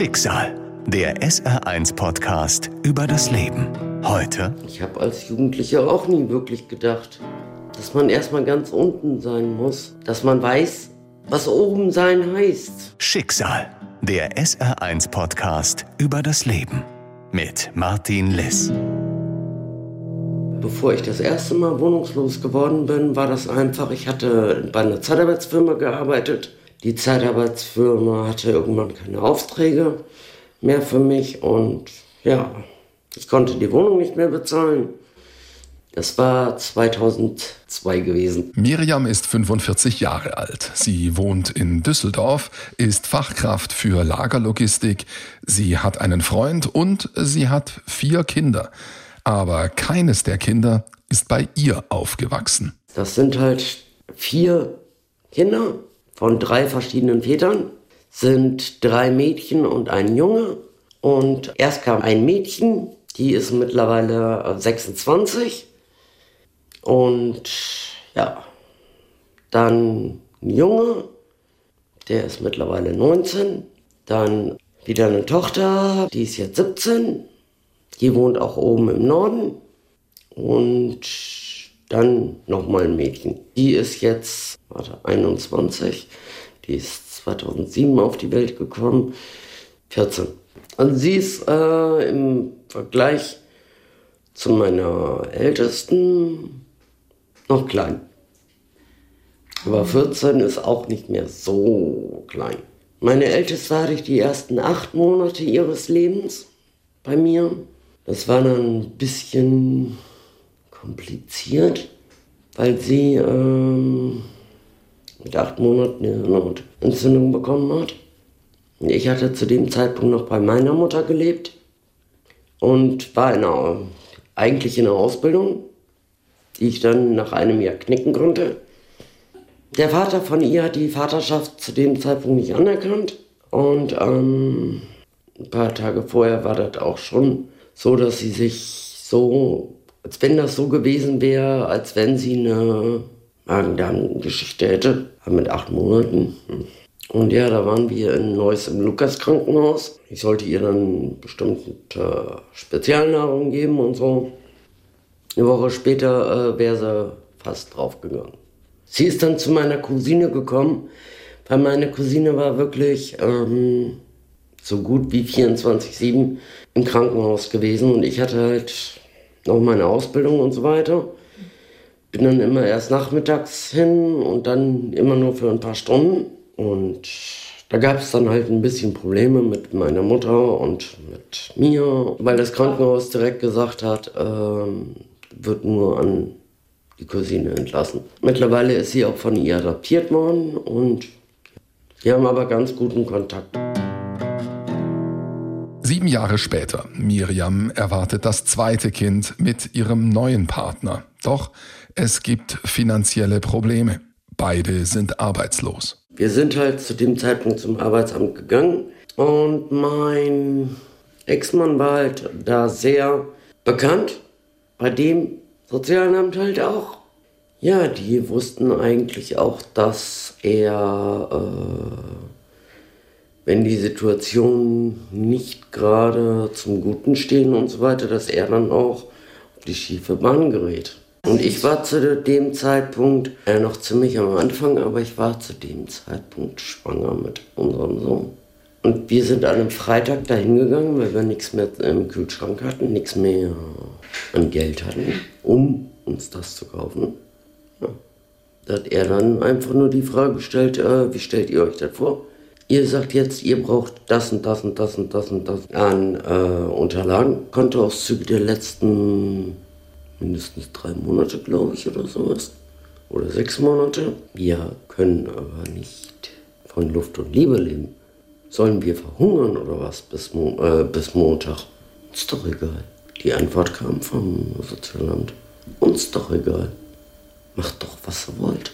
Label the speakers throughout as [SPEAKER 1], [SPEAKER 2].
[SPEAKER 1] Schicksal, der SR1-Podcast über das Leben. Heute.
[SPEAKER 2] Ich habe als Jugendlicher auch nie wirklich gedacht, dass man erstmal ganz unten sein muss, dass man weiß, was oben sein heißt.
[SPEAKER 1] Schicksal, der SR1-Podcast über das Leben. Mit Martin Liss.
[SPEAKER 2] Bevor ich das erste Mal wohnungslos geworden bin, war das einfach, ich hatte bei einer Zeitarbeitsfirma gearbeitet die Zeitarbeitsfirma hatte irgendwann keine Aufträge mehr für mich und ja, ich konnte die Wohnung nicht mehr bezahlen. Das war 2002 gewesen.
[SPEAKER 3] Miriam ist 45 Jahre alt. Sie wohnt in Düsseldorf, ist Fachkraft für Lagerlogistik. Sie hat einen Freund und sie hat vier Kinder. Aber keines der Kinder ist bei ihr aufgewachsen.
[SPEAKER 2] Das sind halt vier Kinder von drei verschiedenen Vätern, sind drei Mädchen und ein Junge. Und erst kam ein Mädchen, die ist mittlerweile 26. Und ja, dann ein Junge, der ist mittlerweile 19. Dann wieder eine Tochter, die ist jetzt 17. Die wohnt auch oben im Norden. Und dann nochmal ein Mädchen. Die ist jetzt, warte, 21. Die ist 2007 auf die Welt gekommen. 14. Also sie ist äh, im Vergleich zu meiner Ältesten noch klein. Aber 14 ist auch nicht mehr so klein. Meine Älteste hatte ich die ersten acht Monate ihres Lebens bei mir. Das war dann ein bisschen kompliziert, weil sie ähm, mit acht Monaten eine Hirnhautentzündung bekommen hat. Ich hatte zu dem Zeitpunkt noch bei meiner Mutter gelebt und war in einer, eigentlich in einer Ausbildung, die ich dann nach einem Jahr knicken konnte. Der Vater von ihr hat die Vaterschaft zu dem Zeitpunkt nicht anerkannt und ähm, ein paar Tage vorher war das auch schon so, dass sie sich so als wenn das so gewesen wäre, als wenn sie eine Magen-Darm-Geschichte hätte, mit acht Monaten. Und ja, da waren wir in Neuss im Lukas-Krankenhaus. Ich sollte ihr dann bestimmte Spezialnahrung geben und so. Eine Woche später äh, wäre sie fast draufgegangen. Sie ist dann zu meiner Cousine gekommen, weil meine Cousine war wirklich ähm, so gut wie 24-7 im Krankenhaus gewesen und ich hatte halt noch meine Ausbildung und so weiter. Bin dann immer erst nachmittags hin und dann immer nur für ein paar Stunden. Und da gab es dann halt ein bisschen Probleme mit meiner Mutter und mit mir, weil das Krankenhaus direkt gesagt hat, ähm, wird nur an die Cousine entlassen. Mittlerweile ist sie auch von ihr adoptiert worden und wir haben aber ganz guten Kontakt.
[SPEAKER 3] Sieben Jahre später, Miriam erwartet das zweite Kind mit ihrem neuen Partner. Doch es gibt finanzielle Probleme. Beide sind arbeitslos.
[SPEAKER 2] Wir sind halt zu dem Zeitpunkt zum Arbeitsamt gegangen und mein Ex-Mann war halt da sehr bekannt. Bei dem Sozialamt halt auch. Ja, die wussten eigentlich auch, dass er äh, wenn die Situationen nicht gerade zum Guten stehen und so weiter, dass er dann auch auf die schiefe Bahn gerät. Und ich war zu dem Zeitpunkt äh, noch ziemlich am Anfang, aber ich war zu dem Zeitpunkt schwanger mit unserem Sohn. Und wir sind an einem Freitag dahin gegangen, weil wir nichts mehr im Kühlschrank hatten, nichts mehr an Geld hatten, um uns das zu kaufen. Ja. Da hat er dann einfach nur die Frage gestellt, äh, wie stellt ihr euch das vor? Ihr sagt jetzt, ihr braucht das und das und das und das und das an äh, Unterlagen. Kontoauszüge der letzten mindestens drei Monate, glaube ich, oder sowas. Oder sechs Monate. Wir können aber nicht von Luft und Liebe leben. Sollen wir verhungern oder was bis, Mo äh, bis Montag? Ist doch egal. Die Antwort kam vom Sozialamt. Uns doch egal. Macht doch, was ihr wollt.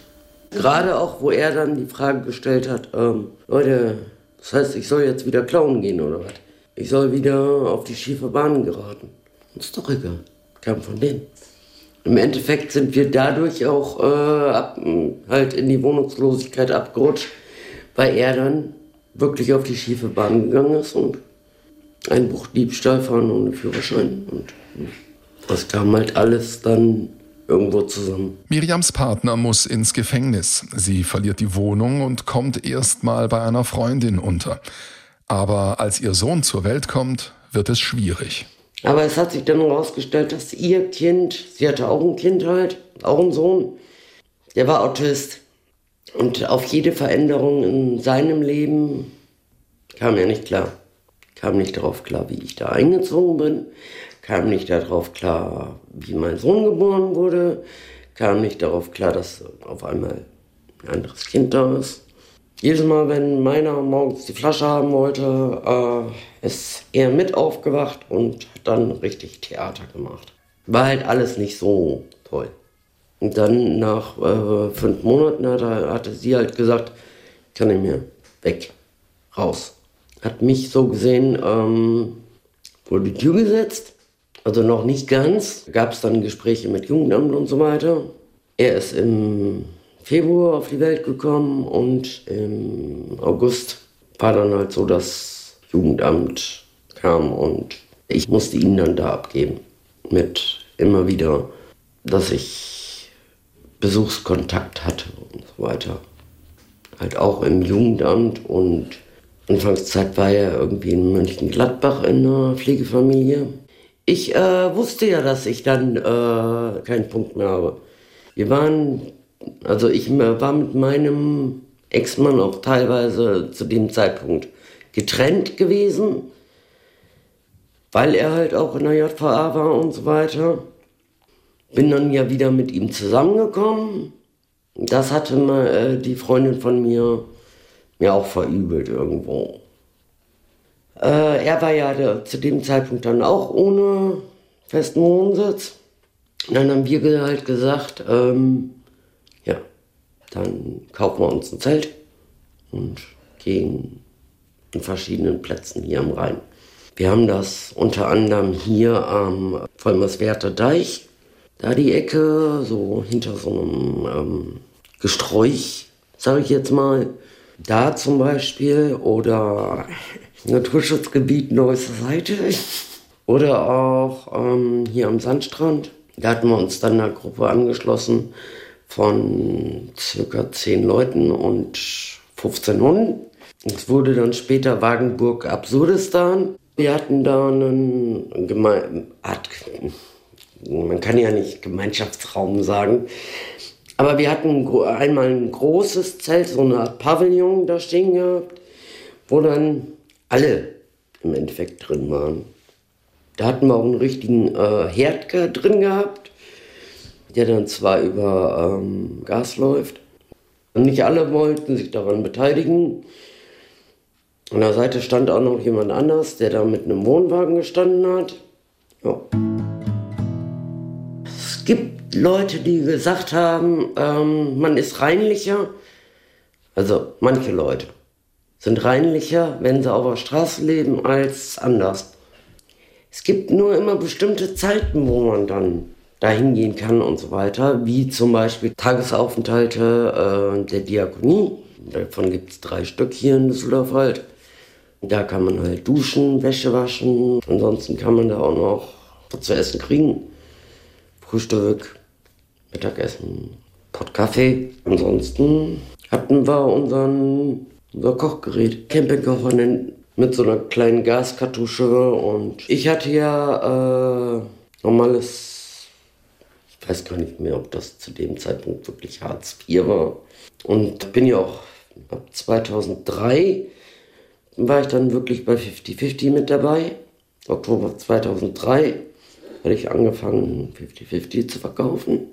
[SPEAKER 2] Gerade auch, wo er dann die Frage gestellt hat, ähm, Leute, das heißt, ich soll jetzt wieder klauen gehen oder was? Ich soll wieder auf die schiefe Bahn geraten. Ist doch egal. Kam von denen. Im Endeffekt sind wir dadurch auch äh, ab, halt in die Wohnungslosigkeit abgerutscht, weil er dann wirklich auf die schiefe Bahn gegangen ist und ein Buch Diebstahl fahren ohne Führerschein. Und das kam halt alles dann irgendwo zusammen.
[SPEAKER 3] Miriams Partner muss ins Gefängnis. Sie verliert die Wohnung und kommt erst mal bei einer Freundin unter. Aber als ihr Sohn zur Welt kommt, wird es schwierig.
[SPEAKER 2] Aber es hat sich dann herausgestellt, dass ihr Kind, sie hatte auch ein Kind halt, auch einen Sohn, der war Autist. Und auf jede Veränderung in seinem Leben kam er nicht klar. Kam nicht darauf klar, wie ich da eingezogen bin. Kam nicht darauf klar, wie mein Sohn geboren wurde. Kam nicht darauf klar, dass auf einmal ein anderes Kind da ist. Jedes Mal, wenn meiner morgens die Flasche haben wollte, äh, ist er mit aufgewacht und hat dann richtig Theater gemacht. War halt alles nicht so toll. Und dann nach äh, fünf Monaten hat er, hatte sie halt gesagt, kann ich mir weg, raus. Hat mich so gesehen ähm, vor die Tür gesetzt, also noch nicht ganz. Gab es dann Gespräche mit Jugendamt und so weiter. Er ist im Februar auf die Welt gekommen und im August war dann halt so, dass Jugendamt kam und ich musste ihn dann da abgeben. Mit immer wieder, dass ich Besuchskontakt hatte und so weiter. Halt auch im Jugendamt und Anfangszeit war er irgendwie in Mönchengladbach in einer Pflegefamilie. Ich äh, wusste ja, dass ich dann äh, keinen Punkt mehr habe. Wir waren also ich war mit meinem Ex-Mann auch teilweise zu dem Zeitpunkt getrennt gewesen, weil er halt auch in der JVA war und so weiter. Bin dann ja wieder mit ihm zusammengekommen. Das hatte mal äh, die Freundin von mir mir auch verübelt irgendwo. Äh, er war ja der, zu dem Zeitpunkt dann auch ohne festen Wohnsitz. Und dann haben wir halt gesagt, ähm, ja, dann kaufen wir uns ein Zelt und gehen in verschiedenen Plätzen hier am Rhein. Wir haben das unter anderem hier am Vollmerswerter Deich, da die Ecke, so hinter so einem ähm, Gesträuch, sage ich jetzt mal. Da zum Beispiel oder Naturschutzgebiet Neueste Seite oder auch ähm, hier am Sandstrand. Da hatten wir uns dann einer Gruppe angeschlossen von circa zehn Leuten und 15 Hunden. Es wurde dann später Wagenburg Absurdistan. Wir hatten da einen Geme Art, man kann ja nicht Gemeinschaftsraum sagen, aber wir hatten einmal ein großes Zelt, so eine Art Pavillon da stehen gehabt, wo dann alle im Endeffekt drin waren. Da hatten wir auch einen richtigen äh, Herd drin gehabt der dann zwar über ähm, Gas läuft. Und nicht alle wollten sich daran beteiligen. An der Seite stand auch noch jemand anders, der da mit einem Wohnwagen gestanden hat. Ja. Es gibt Leute, die gesagt haben, ähm, man ist reinlicher. Also manche Leute sind reinlicher, wenn sie auf der Straße leben, als anders. Es gibt nur immer bestimmte Zeiten, wo man dann dahin gehen kann und so weiter, wie zum Beispiel Tagesaufenthalte äh, der Diakonie. Davon gibt es drei Stück hier in Düsseldorf halt. Da kann man halt duschen, Wäsche waschen. Ansonsten kann man da auch noch was zu essen kriegen. Frühstück, Mittagessen, Pott Kaffee. Ansonsten hatten wir unseren, unser Kochgerät, Campingkocher mit so einer kleinen Gaskartusche. Und ich hatte ja äh, normales ich weiß gar nicht mehr, ob das zu dem Zeitpunkt wirklich Hartz IV war. Und bin ja auch ab 2003 war ich dann wirklich bei 50-50 mit dabei. Oktober 2003 hatte ich angefangen, 50-50 zu verkaufen.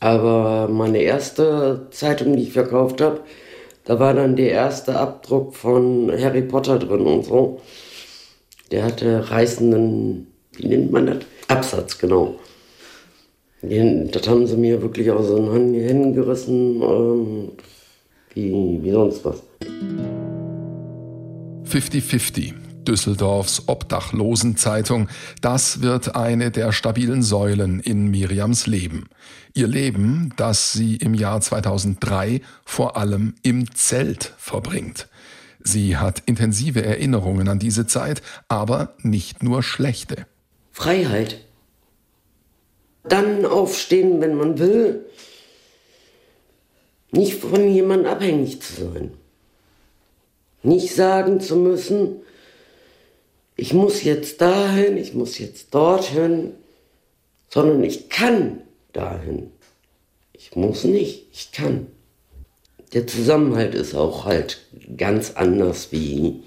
[SPEAKER 2] Aber meine erste Zeitung, die ich verkauft habe, da war dann der erste Abdruck von Harry Potter drin und so. Der hatte reißenden, wie nennt man das? Absatz, genau. Das haben sie mir wirklich aus den Händen gerissen, ähm, wie, wie sonst was.
[SPEAKER 3] 50-50. Düsseldorfs Obdachlosenzeitung. Das wird eine der stabilen Säulen in Miriams Leben. Ihr Leben, das sie im Jahr 2003 vor allem im Zelt verbringt. Sie hat intensive Erinnerungen an diese Zeit, aber nicht nur schlechte.
[SPEAKER 2] Freiheit. Dann aufstehen, wenn man will. Nicht von jemandem abhängig zu sein. Nicht sagen zu müssen, ich muss jetzt dahin, ich muss jetzt dorthin, sondern ich kann dahin. Ich muss nicht, ich kann. Der Zusammenhalt ist auch halt ganz anders wie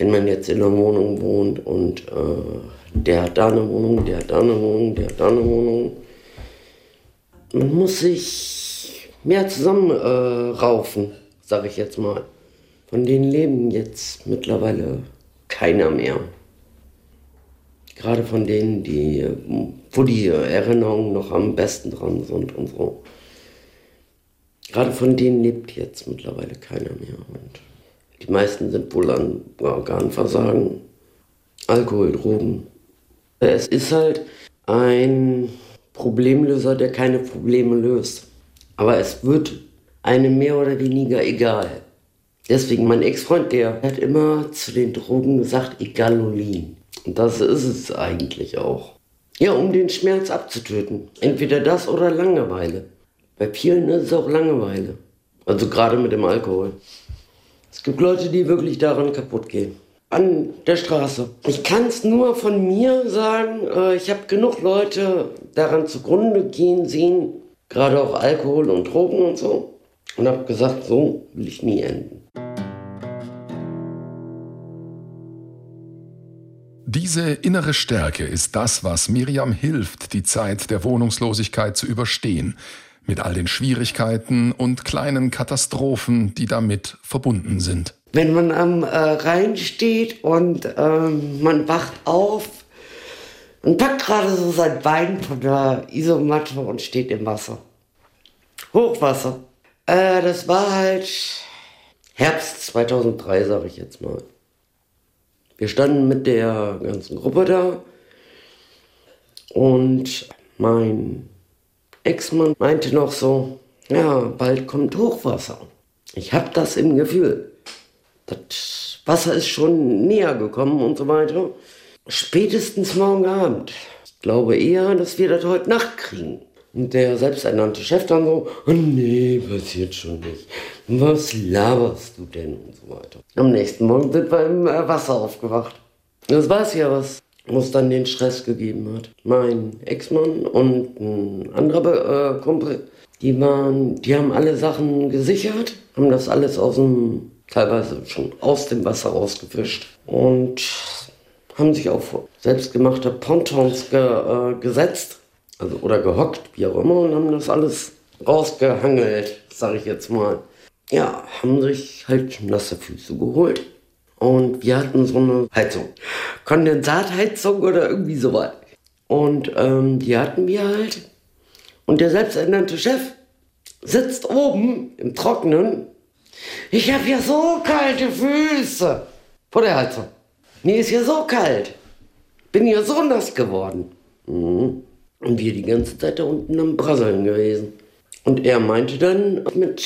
[SPEAKER 2] wenn man jetzt in einer Wohnung wohnt und äh, der hat da eine Wohnung, der hat da eine Wohnung, der hat da eine Wohnung. Man muss sich mehr zusammenraufen, äh, sage ich jetzt mal. Von denen leben jetzt mittlerweile keiner mehr. Gerade von denen, die, wo die Erinnerungen noch am besten dran sind und so. Gerade von denen lebt jetzt mittlerweile keiner mehr. Und die meisten sind wohl an Organversagen, Alkohol, Drogen. Es ist halt ein Problemlöser, der keine Probleme löst. Aber es wird einem mehr oder weniger egal. Deswegen, mein Ex-Freund, der hat immer zu den Drogen gesagt, Egalolin. Und das ist es eigentlich auch. Ja, um den Schmerz abzutöten. Entweder das oder Langeweile. Bei vielen ist es auch Langeweile. Also gerade mit dem Alkohol. Es gibt Leute, die wirklich daran kaputt gehen. An der Straße. Ich kann es nur von mir sagen, äh, ich habe genug Leute daran zugrunde gehen sehen, gerade auch Alkohol und Drogen und so. Und habe gesagt, so will ich nie enden.
[SPEAKER 3] Diese innere Stärke ist das, was Miriam hilft, die Zeit der Wohnungslosigkeit zu überstehen, mit all den Schwierigkeiten und kleinen Katastrophen, die damit verbunden sind.
[SPEAKER 2] Wenn man am äh, Rhein steht und ähm, man wacht auf und packt gerade so sein Bein von der Isomatte und steht im Wasser. Hochwasser. Äh, das war halt Herbst 2003, sage ich jetzt mal. Wir standen mit der ganzen Gruppe da und mein Ex-Mann meinte noch so, ja, bald kommt Hochwasser. Ich habe das im Gefühl. Das Wasser ist schon näher gekommen und so weiter. Spätestens morgen Abend. Ich glaube eher, dass wir das heute Nacht kriegen. Und der selbsternannte Chef dann so, oh nee, passiert schon nicht. Was laberst du denn und so weiter. Am nächsten Morgen sind wir im äh, Wasser aufgewacht. Das weiß ja was, was dann den Stress gegeben hat. Mein Ex-Mann und ein anderer äh, Kumpel, die waren, die haben alle Sachen gesichert, haben das alles aus dem, teilweise schon aus dem Wasser rausgefischt und haben sich auf selbstgemachte Pontons ge, äh, gesetzt also, oder gehockt, wie auch immer, und haben das alles rausgehangelt, sag ich jetzt mal. Ja, haben sich halt nasse Füße geholt. Und wir hatten so eine Heizung. Kondensatheizung oder irgendwie sowas. Und ähm, die hatten wir halt. Und der selbsternannte Chef sitzt oben im Trockenen. Ich habe hier so kalte Füße vor der Heizung. Mir ist hier so kalt. Bin hier so nass geworden. Mhm. Und wir die ganze Zeit da unten am Brasseln gewesen. Und er meinte dann mit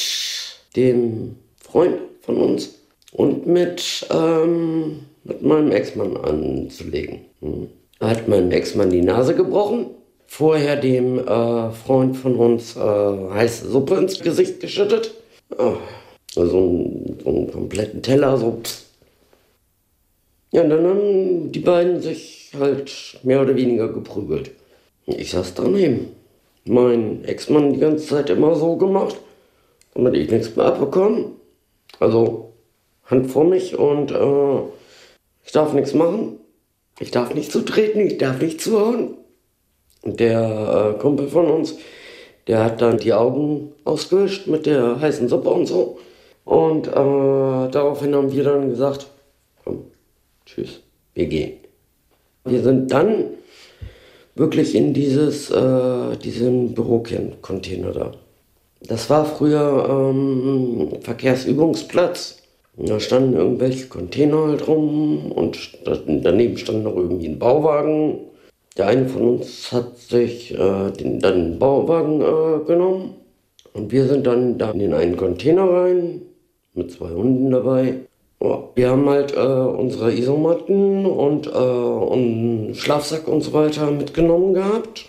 [SPEAKER 2] dem Freund von uns und mit, ähm, mit meinem Ex-Mann anzulegen. Hm. Hat meinem Ex-Mann die Nase gebrochen, vorher dem äh, Freund von uns äh, heiße Suppe ins Gesicht geschüttet. Oh, so, einen, so einen kompletten Teller, so. Ja, und dann haben die beiden sich halt mehr oder weniger geprügelt. Ich saß daneben. Mein Ex-Mann die ganze Zeit immer so gemacht, damit ich nichts mehr abbekomme. Also Hand vor mich und äh, ich darf nichts machen. Ich darf nicht zutreten, ich darf nicht zuhauen. Der äh, Kumpel von uns, der hat dann die Augen ausgewischt mit der heißen Suppe und so. Und äh, daraufhin haben wir dann gesagt, komm, tschüss, wir gehen. Wir sind dann wirklich in dieses, äh, diesen Bürocontainer da. Das war früher ähm, Verkehrsübungsplatz. Da standen irgendwelche Container halt rum und daneben stand noch irgendwie ein Bauwagen. Der eine von uns hat sich äh, den, dann den Bauwagen äh, genommen und wir sind dann da in den einen Container rein mit zwei Hunden dabei. Wir haben halt äh, unsere Isomatten und, äh, und Schlafsack und so weiter mitgenommen gehabt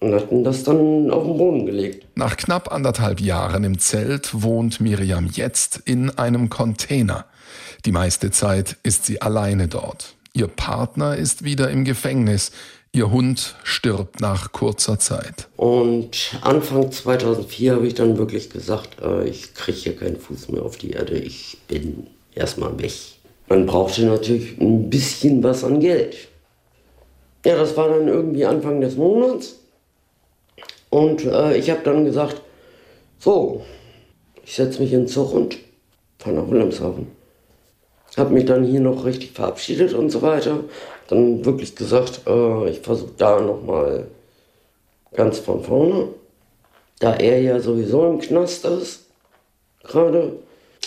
[SPEAKER 2] und hatten das dann auf den Boden gelegt.
[SPEAKER 3] Nach knapp anderthalb Jahren im Zelt wohnt Miriam jetzt in einem Container. Die meiste Zeit ist sie alleine dort. Ihr Partner ist wieder im Gefängnis. Ihr Hund stirbt nach kurzer Zeit.
[SPEAKER 2] Und Anfang 2004 habe ich dann wirklich gesagt, äh, ich kriege hier keinen Fuß mehr auf die Erde. Ich bin erstmal weg. Man brauchte natürlich ein bisschen was an Geld. Ja, das war dann irgendwie Anfang des Monats. Und äh, ich habe dann gesagt, so, ich setze mich in Zug und fahre nach Wilhelmshaven. Habe mich dann hier noch richtig verabschiedet und so weiter. Dann wirklich gesagt, äh, ich versuche da nochmal ganz von vorne. Da er ja sowieso im Knast ist, gerade,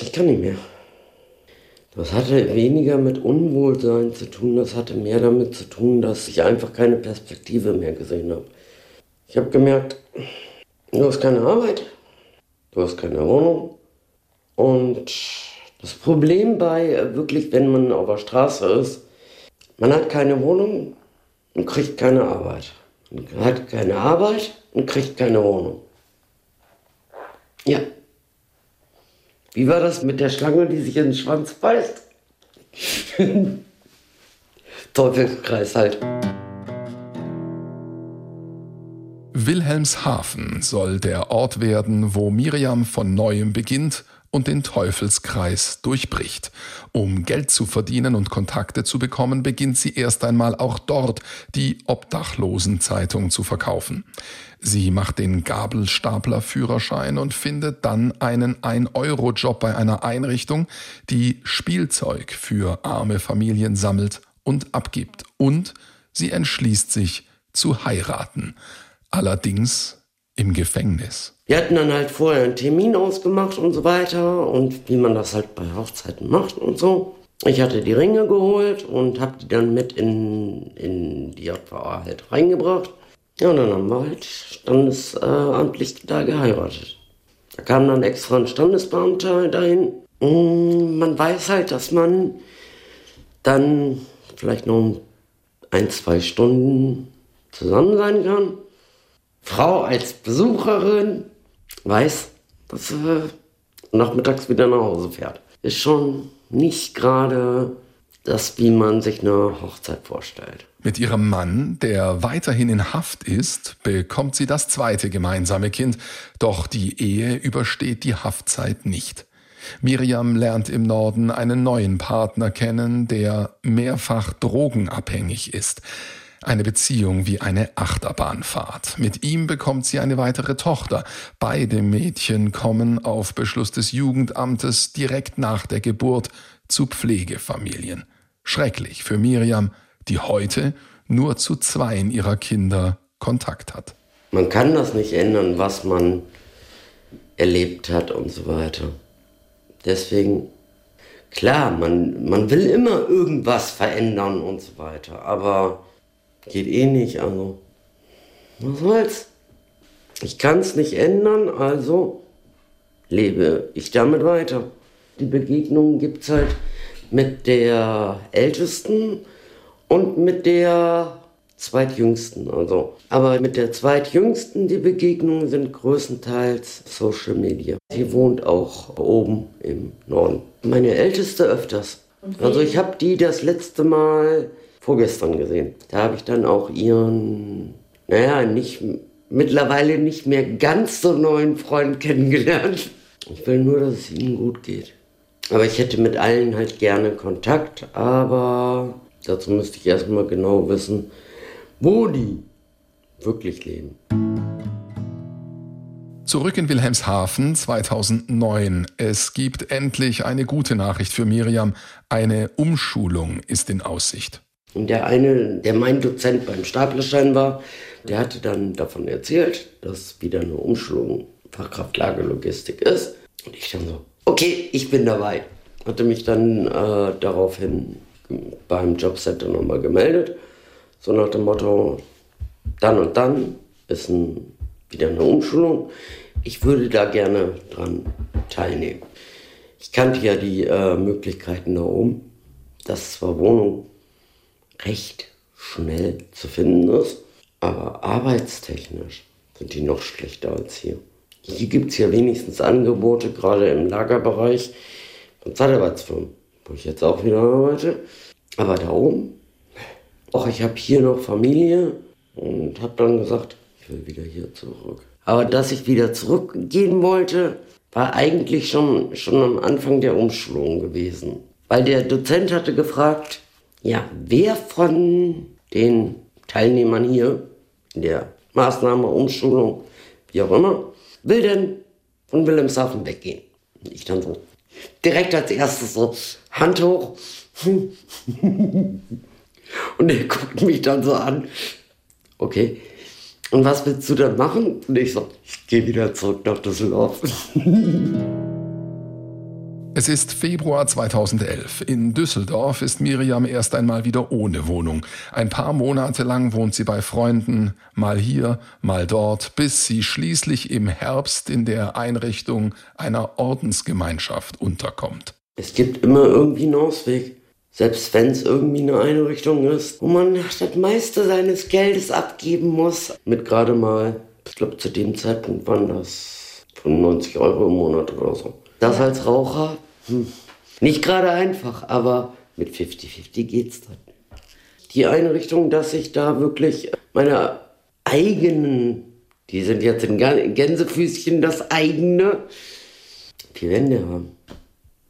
[SPEAKER 2] ich kann nicht mehr. Das hatte weniger mit Unwohlsein zu tun, das hatte mehr damit zu tun, dass ich einfach keine Perspektive mehr gesehen habe. Ich habe gemerkt, du hast keine Arbeit, du hast keine Wohnung. Und das Problem bei äh, wirklich, wenn man auf der Straße ist, man hat keine Wohnung und kriegt keine Arbeit. Man hat keine Arbeit und kriegt keine Wohnung. Ja. Wie war das mit der Schlange, die sich in den Schwanz beißt? Teufelskreis halt.
[SPEAKER 3] Wilhelmshaven soll der Ort werden, wo Miriam von neuem beginnt und den Teufelskreis durchbricht. Um Geld zu verdienen und Kontakte zu bekommen, beginnt sie erst einmal auch dort die Obdachlosenzeitung zu verkaufen. Sie macht den Gabelstaplerführerschein und findet dann einen 1-Euro-Job bei einer Einrichtung, die Spielzeug für arme Familien sammelt und abgibt. Und sie entschließt sich zu heiraten allerdings im Gefängnis.
[SPEAKER 2] Wir hatten dann halt vorher einen Termin ausgemacht und so weiter und wie man das halt bei Hochzeiten macht und so. Ich hatte die Ringe geholt und habe die dann mit in, in die JVA halt reingebracht. Ja, und dann haben wir halt standesamtlich da geheiratet. Da kam dann extra ein Standesbeamter dahin. Und man weiß halt, dass man dann vielleicht noch ein, zwei Stunden zusammen sein kann. Frau als Besucherin weiß, dass sie nachmittags wieder nach Hause fährt. Ist schon nicht gerade das, wie man sich eine Hochzeit vorstellt.
[SPEAKER 3] Mit ihrem Mann, der weiterhin in Haft ist, bekommt sie das zweite gemeinsame Kind. Doch die Ehe übersteht die Haftzeit nicht. Miriam lernt im Norden einen neuen Partner kennen, der mehrfach drogenabhängig ist. Eine Beziehung wie eine Achterbahnfahrt. Mit ihm bekommt sie eine weitere Tochter. Beide Mädchen kommen auf Beschluss des Jugendamtes direkt nach der Geburt zu Pflegefamilien. Schrecklich für Miriam, die heute nur zu zweien ihrer Kinder Kontakt hat.
[SPEAKER 2] Man kann das nicht ändern, was man erlebt hat und so weiter. Deswegen, klar, man, man will immer irgendwas verändern und so weiter, aber Geht eh nicht, also. Was soll's? Ich kann's nicht ändern, also lebe ich damit weiter. Die Begegnungen gibt's halt mit der Ältesten und mit der Zweitjüngsten. Also. Aber mit der Zweitjüngsten, die Begegnungen sind größtenteils Social Media. Sie wohnt auch oben im Norden. Meine Älteste öfters. Also ich habe die das letzte Mal vorgestern gesehen. Da habe ich dann auch ihren, naja, nicht, mittlerweile nicht mehr ganz so neuen Freund kennengelernt. Ich will nur, dass es ihnen gut geht. Aber ich hätte mit allen halt gerne Kontakt, aber dazu müsste ich erstmal genau wissen, wo die wirklich leben.
[SPEAKER 3] Zurück in Wilhelmshaven 2009. Es gibt endlich eine gute Nachricht für Miriam. Eine Umschulung ist in Aussicht.
[SPEAKER 2] Und der eine, der mein Dozent beim Staplerschein war, der hatte dann davon erzählt, dass wieder eine Umschulung Fachkraftlagerlogistik ist. Und ich dann so, okay, ich bin dabei. hatte mich dann äh, daraufhin beim Jobcenter nochmal gemeldet. So nach dem Motto, dann und dann ist ein, wieder eine Umschulung. Ich würde da gerne dran teilnehmen. Ich kannte ja die äh, Möglichkeiten da oben, dass zwar Wohnung recht schnell zu finden ist, aber arbeitstechnisch sind die noch schlechter als hier. Hier gibt es ja wenigstens Angebote, gerade im Lagerbereich von Zeitarbeitsfirmen, wo ich jetzt auch wieder arbeite. Aber da oben, auch ich habe hier noch Familie und habe dann gesagt, ich will wieder hier zurück. Aber dass ich wieder zurückgehen wollte, war eigentlich schon, schon am Anfang der Umschulung gewesen. Weil der Dozent hatte gefragt, ja, wer von den Teilnehmern hier in der Maßnahme, Umschulung, wie auch immer, will denn von Wilhelmshaven weggehen? Und ich dann so, direkt als erstes so, Hand hoch. Und er guckt mich dann so an. Okay. Und was willst du dann machen? Und ich so, ich gehe wieder zurück nach Düsseldorf.
[SPEAKER 3] Es ist Februar 2011. In Düsseldorf ist Miriam erst einmal wieder ohne Wohnung. Ein paar Monate lang wohnt sie bei Freunden, mal hier, mal dort, bis sie schließlich im Herbst in der Einrichtung einer Ordensgemeinschaft unterkommt.
[SPEAKER 2] Es gibt immer irgendwie einen Ausweg. Selbst wenn es irgendwie eine Einrichtung ist, wo man das meiste seines Geldes abgeben muss. Mit gerade mal, ich glaube zu dem Zeitpunkt waren das 95 Euro im Monat oder so. Das als Raucher hm. Nicht gerade einfach, aber mit 50-50 geht's dann. Die Einrichtung, dass ich da wirklich meine eigenen, die sind jetzt in Gänsefüßchen das eigene, die Wände haben.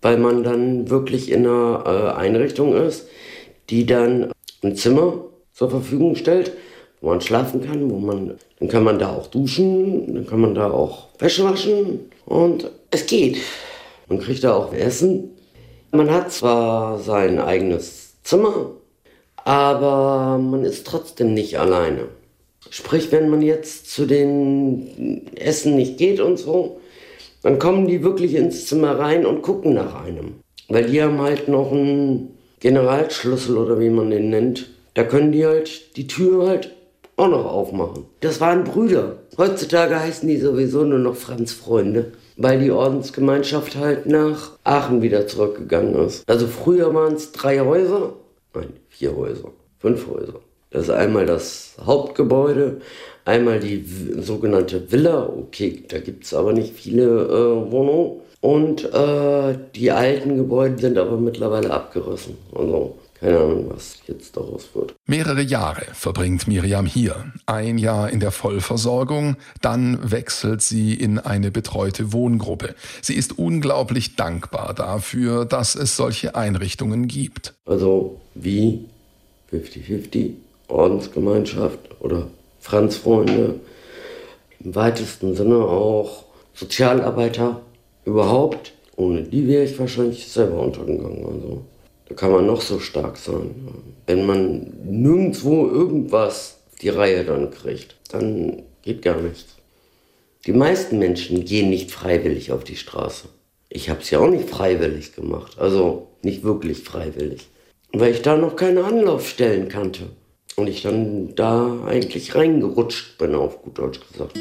[SPEAKER 2] Weil man dann wirklich in einer äh, Einrichtung ist, die dann ein Zimmer zur Verfügung stellt, wo man schlafen kann, wo man, dann kann man da auch duschen, dann kann man da auch Wäsche waschen und es geht. Man kriegt da auch Essen. Man hat zwar sein eigenes Zimmer, aber man ist trotzdem nicht alleine. Sprich, wenn man jetzt zu den Essen nicht geht und so, dann kommen die wirklich ins Zimmer rein und gucken nach einem. Weil die haben halt noch einen Generalschlüssel oder wie man den nennt. Da können die halt die Tür halt auch noch aufmachen. Das waren Brüder. Heutzutage heißen die sowieso nur noch Franz-Freunde weil die Ordensgemeinschaft halt nach Aachen wieder zurückgegangen ist. Also früher waren es drei Häuser, nein, vier Häuser, fünf Häuser. Das ist einmal das Hauptgebäude, einmal die sogenannte Villa, okay, da gibt es aber nicht viele äh, Wohnungen. Und äh, die alten Gebäude sind aber mittlerweile abgerissen. Also keine Ahnung, was jetzt daraus wird.
[SPEAKER 3] Mehrere Jahre verbringt Miriam hier. Ein Jahr in der Vollversorgung, dann wechselt sie in eine betreute Wohngruppe. Sie ist unglaublich dankbar dafür, dass es solche Einrichtungen gibt.
[SPEAKER 2] Also wie 50-50, Ordensgemeinschaft oder Franzfreunde, im weitesten Sinne auch Sozialarbeiter überhaupt. Ohne die wäre ich wahrscheinlich selber untergegangen. Also. Da kann man noch so stark sein. Wenn man nirgendwo irgendwas die Reihe dann kriegt, dann geht gar nichts. Die meisten Menschen gehen nicht freiwillig auf die Straße. Ich habe es ja auch nicht freiwillig gemacht, also nicht wirklich freiwillig, weil ich da noch keine Anlaufstellen kannte und ich dann da eigentlich reingerutscht bin, auf gut Deutsch gesagt.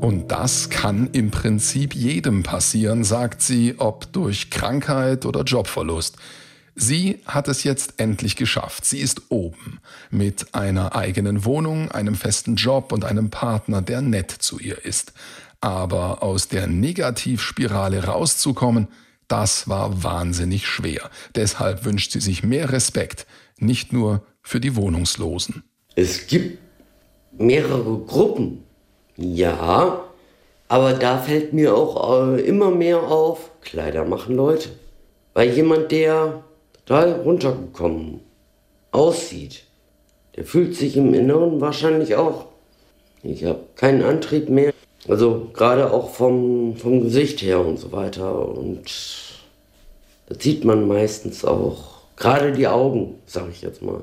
[SPEAKER 3] Und das kann im Prinzip jedem passieren, sagt sie, ob durch Krankheit oder Jobverlust. Sie hat es jetzt endlich geschafft. Sie ist oben mit einer eigenen Wohnung, einem festen Job und einem Partner, der nett zu ihr ist. Aber aus der Negativspirale rauszukommen, das war wahnsinnig schwer. Deshalb wünscht sie sich mehr Respekt, nicht nur für die Wohnungslosen.
[SPEAKER 2] Es gibt mehrere Gruppen, ja, aber da fällt mir auch äh, immer mehr auf, Kleider machen Leute. Weil jemand, der total runtergekommen aussieht, der fühlt sich im Inneren wahrscheinlich auch. Ich habe keinen Antrieb mehr. Also gerade auch vom, vom Gesicht her und so weiter. Und das sieht man meistens auch. Gerade die Augen, sage ich jetzt mal.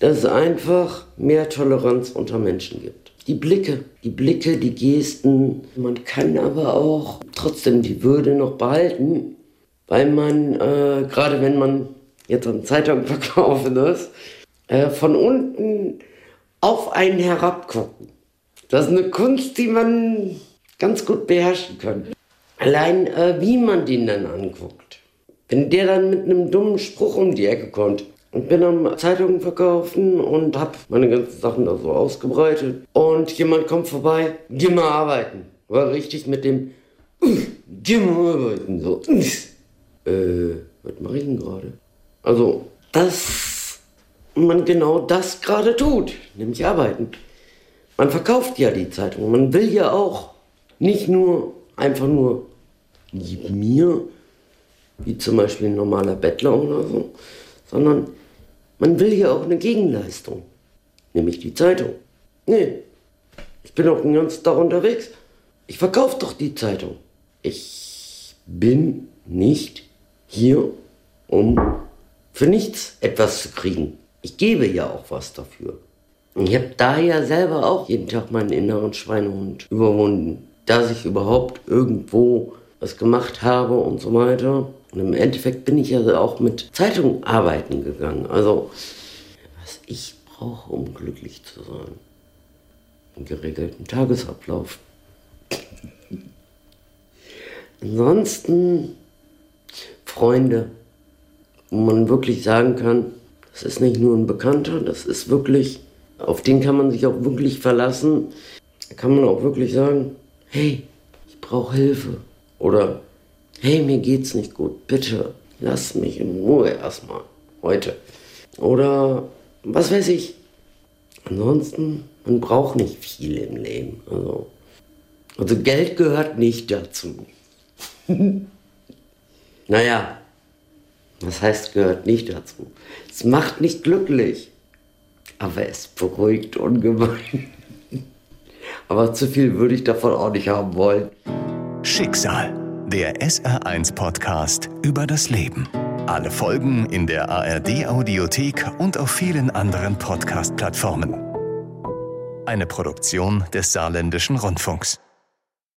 [SPEAKER 2] Dass es einfach mehr Toleranz unter Menschen gibt. Die Blicke, die Blicke, die Gesten. Man kann aber auch trotzdem die Würde noch behalten weil man, äh, gerade wenn man jetzt an Zeitung verkaufen ist, äh, von unten auf einen herabgucken. Das ist eine Kunst, die man ganz gut beherrschen kann. Allein äh, wie man den dann anguckt. Wenn der dann mit einem dummen Spruch um die Ecke kommt, und bin am Zeitungen verkaufen und habe meine ganzen Sachen da so ausgebreitet. Und jemand kommt vorbei, geh mal arbeiten. War richtig mit dem, geh mal arbeiten, so. Äh, was mache ich denn gerade? Also, dass man genau das gerade tut, nämlich arbeiten. Man verkauft ja die Zeitung. Man will ja auch nicht nur einfach nur gib mir, wie zum Beispiel ein normaler Bettler oder so, sondern man will ja auch eine Gegenleistung, nämlich die Zeitung. Nee, ich bin auch den ganzen Tag unterwegs. Ich verkaufe doch die Zeitung. Ich bin nicht hier, um für nichts etwas zu kriegen. Ich gebe ja auch was dafür. Und ich habe daher selber auch jeden Tag meinen inneren Schweinehund überwunden, dass ich überhaupt irgendwo was gemacht habe und so weiter. Und im Endeffekt bin ich ja auch mit Zeitung arbeiten gegangen. Also, was ich brauche, um glücklich zu sein. Einen geregelten Tagesablauf. Ansonsten Freunde, wo man wirklich sagen kann, das ist nicht nur ein Bekannter, das ist wirklich, auf den kann man sich auch wirklich verlassen. Da kann man auch wirklich sagen, hey, ich brauche Hilfe. Oder hey, mir geht's nicht gut, bitte lass mich in Ruhe erstmal heute. Oder was weiß ich. Ansonsten, man braucht nicht viel im Leben. Also, also Geld gehört nicht dazu. naja, was heißt gehört nicht dazu? Es macht nicht glücklich, aber es beruhigt ungemein. aber zu viel würde ich davon auch nicht haben wollen.
[SPEAKER 1] Schicksal der SR1-Podcast über das Leben. Alle Folgen in der ARD-Audiothek und auf vielen anderen Podcast-Plattformen. Eine Produktion des Saarländischen Rundfunks.